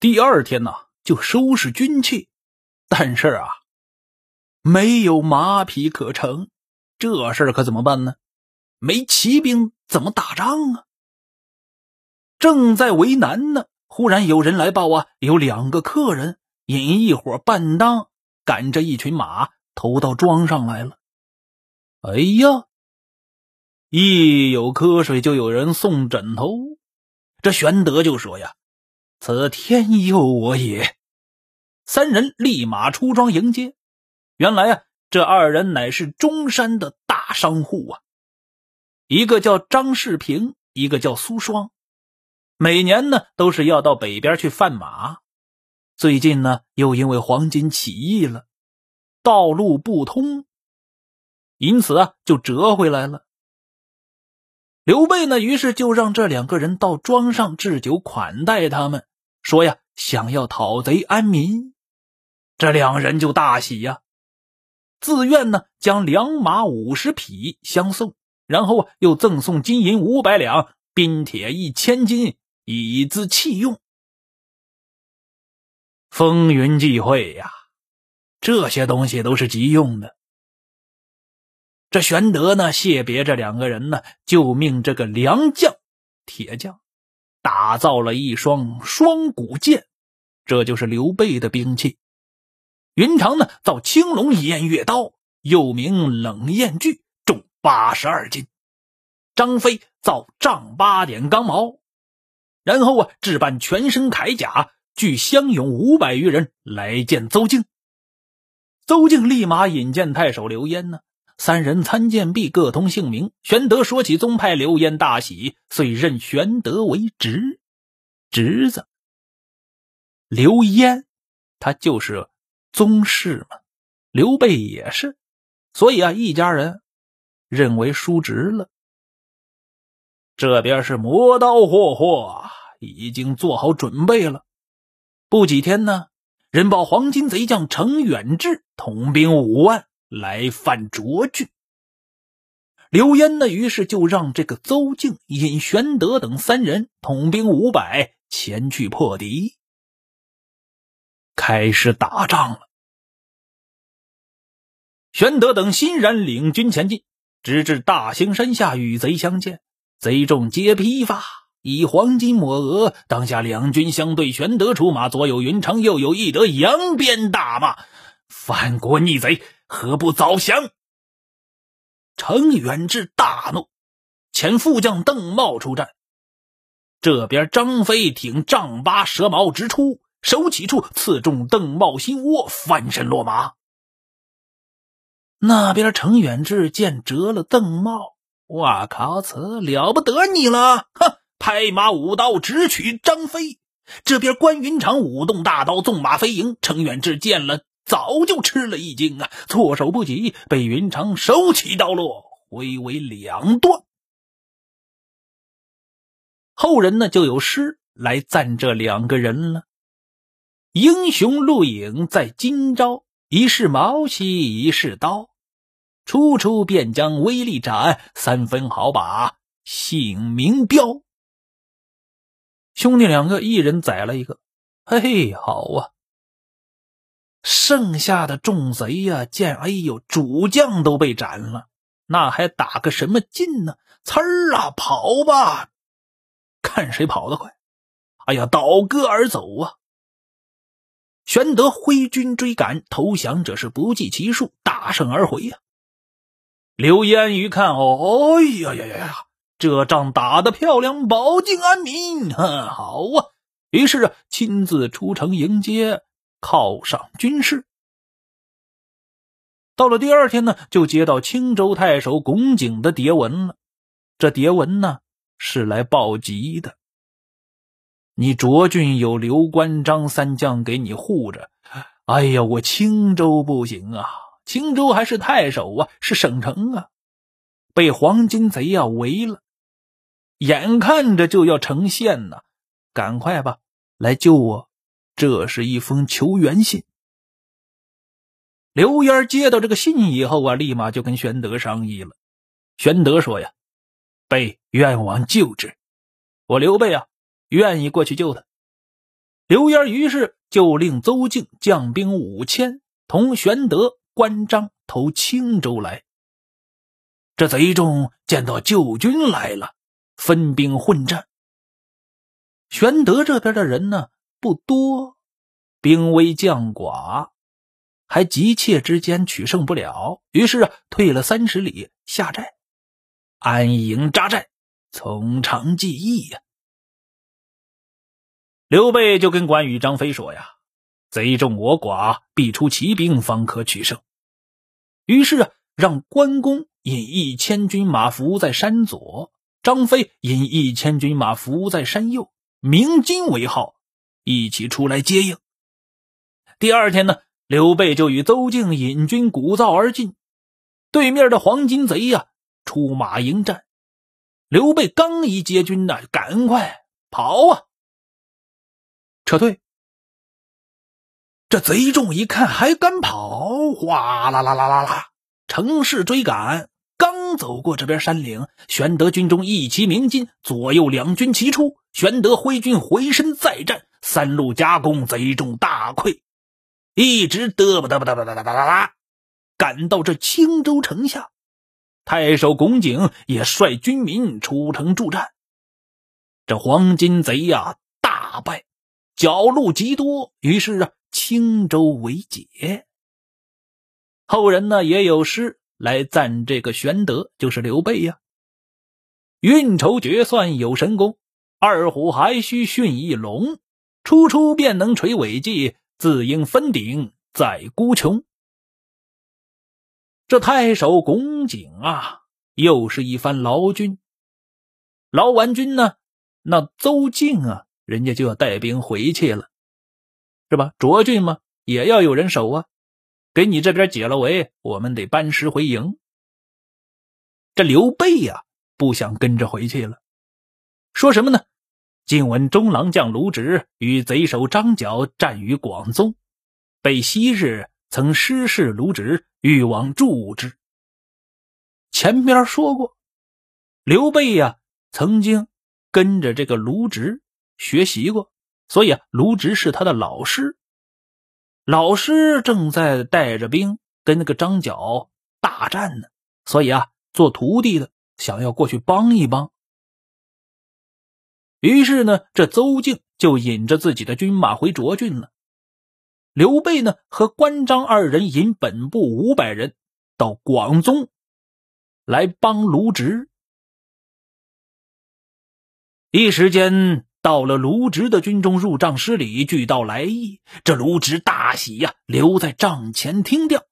第二天呢，就收拾军器，但是啊，没有马匹可乘，这事儿可怎么办呢？没骑兵怎么打仗啊？正在为难呢，忽然有人来报啊，有两个客人引一伙伴当，赶着一群马投到庄上来了。哎呀，一有瞌睡就有人送枕头，这玄德就说呀。此天佑我也！三人立马出庄迎接。原来啊，这二人乃是中山的大商户啊，一个叫张世平，一个叫苏双。每年呢，都是要到北边去贩马。最近呢，又因为黄金起义了，道路不通，因此啊，就折回来了。刘备呢，于是就让这两个人到庄上置酒款待他们。说呀，想要讨贼安民，这两人就大喜呀，自愿呢将良马五十匹相送，然后啊又赠送金银五百两、兵铁一千斤，以资器用。风云际会呀，这些东西都是急用的。这玄德呢谢别这两个人呢，就命这个良将、铁匠。打造了一双双股剑，这就是刘备的兵器。云长呢造青龙偃月刀，又名冷艳锯，重八十二斤。张飞造丈八点钢矛，然后啊置办全身铠甲，聚乡勇五百余人来见邹靖。邹靖立马引荐太守刘焉呢。三人参见毕，各通姓名。玄德说起宗派，刘焉大喜，遂任玄德为侄侄子。刘焉，他就是宗室嘛。刘备也是，所以啊，一家人认为叔侄了。这边是磨刀霍霍，已经做好准备了。不几天呢，人报黄巾贼将程远志统兵五万。来犯卓郡，刘焉呢？于是就让这个邹靖引玄德等三人统兵五百前去破敌，开始打仗了。玄德等欣然领军前进，直至大兴山下与贼相见，贼众皆披发，以黄金抹额。当下两军相对，玄德出马，左有云长，右有翼德，扬鞭大骂：“反国逆贼！”何不早降？程远志大怒，遣副将邓茂出战。这边张飞挺丈八蛇矛直出，手起处刺中邓茂心窝，翻身落马。那边程远志见折了邓茂，哇靠，此了不得你了！哼，拍马舞刀直取张飞。这边关云长舞动大刀，纵马飞迎。程远志见了。早就吃了一惊啊！措手不及，被云长手起刀落，挥为两段。后人呢就有诗来赞这两个人了：“英雄录影在今朝，一世矛兮一世刀，处处便将威力展，三分好把姓名标。”兄弟两个，一人宰了一个，嘿嘿，好啊！剩下的众贼呀，见哎呦，主将都被斩了，那还打个什么劲呢？呲儿啊，跑吧！看谁跑得快！哎呀，倒戈而走啊！玄德挥军追赶，投降者是不计其数，大胜而回呀。刘焉一看，哦，哎呀呀呀呀，这仗打得漂亮，保境安民，好啊！于是啊，亲自出城迎接。犒赏军士。到了第二天呢，就接到青州太守龚景的牒文了。这牒文呢，是来报急的。你涿郡有刘关张三将给你护着，哎呀，我青州不行啊！青州还是太守啊，是省城啊，被黄巾贼呀围了，眼看着就要成县呢，赶快吧，来救我！这是一封求援信。刘焉接到这个信以后啊，立马就跟玄德商议了。玄德说：“呀，被愿往救之，我刘备啊，愿意过去救他。”刘焉于是就令邹靖将兵五千，同玄德、关张投青州来。这贼众见到救军来了，分兵混战。玄德这边的人呢不多，兵微将寡，还急切之间取胜不了，于是退了三十里下寨，安营扎寨，从长计议呀。刘备就跟关羽、张飞说：“呀，贼众我寡，必出奇兵，方可取胜。”于是啊，让关公引一千军马伏在山左，张飞引一千军马伏在山右，鸣金为号，一起出来接应。第二天呢，刘备就与邹靖引军鼓噪而进，对面的黄巾贼呀，出马迎战。刘备刚一接军呢，赶快跑啊！撤退！这贼众一看还敢跑，哗啦啦啦啦啦，乘势追赶。刚走过这边山岭，玄德军中一齐鸣金，左右两军齐出。玄德挥军回身再战，三路夹攻，贼众大溃，一直嘚吧嘚吧嘚吧嘚吧嘚啦，赶到这青州城下。太守龚景也率军民出城助战。这黄巾贼呀，大败。角鹿极多，于是啊，青州为解。后人呢也有诗来赞这个玄德，就是刘备呀。运筹决算有神功，二虎还需驯一龙。初出便能垂尾计，自应分鼎在孤穷。这太守龚景啊，又是一番劳军。劳完军呢，那邹靖啊。人家就要带兵回去了，是吧？涿郡嘛，也要有人守啊。给你这边解了围，我们得班师回营。这刘备呀，不想跟着回去了，说什么呢？今闻中郎将卢植与贼首张角战于广宗，被昔日曾失事卢植，欲往助之。前边说过，刘备呀，曾经跟着这个卢植。学习过，所以啊，卢植是他的老师。老师正在带着兵跟那个张角大战呢，所以啊，做徒弟的想要过去帮一帮。于是呢，这邹靖就引着自己的军马回涿郡了。刘备呢，和关张二人引本部五百人到广宗来帮卢植。一时间。到了卢植的军中入帐施礼，俱到来意。这卢植大喜呀，留在帐前听调。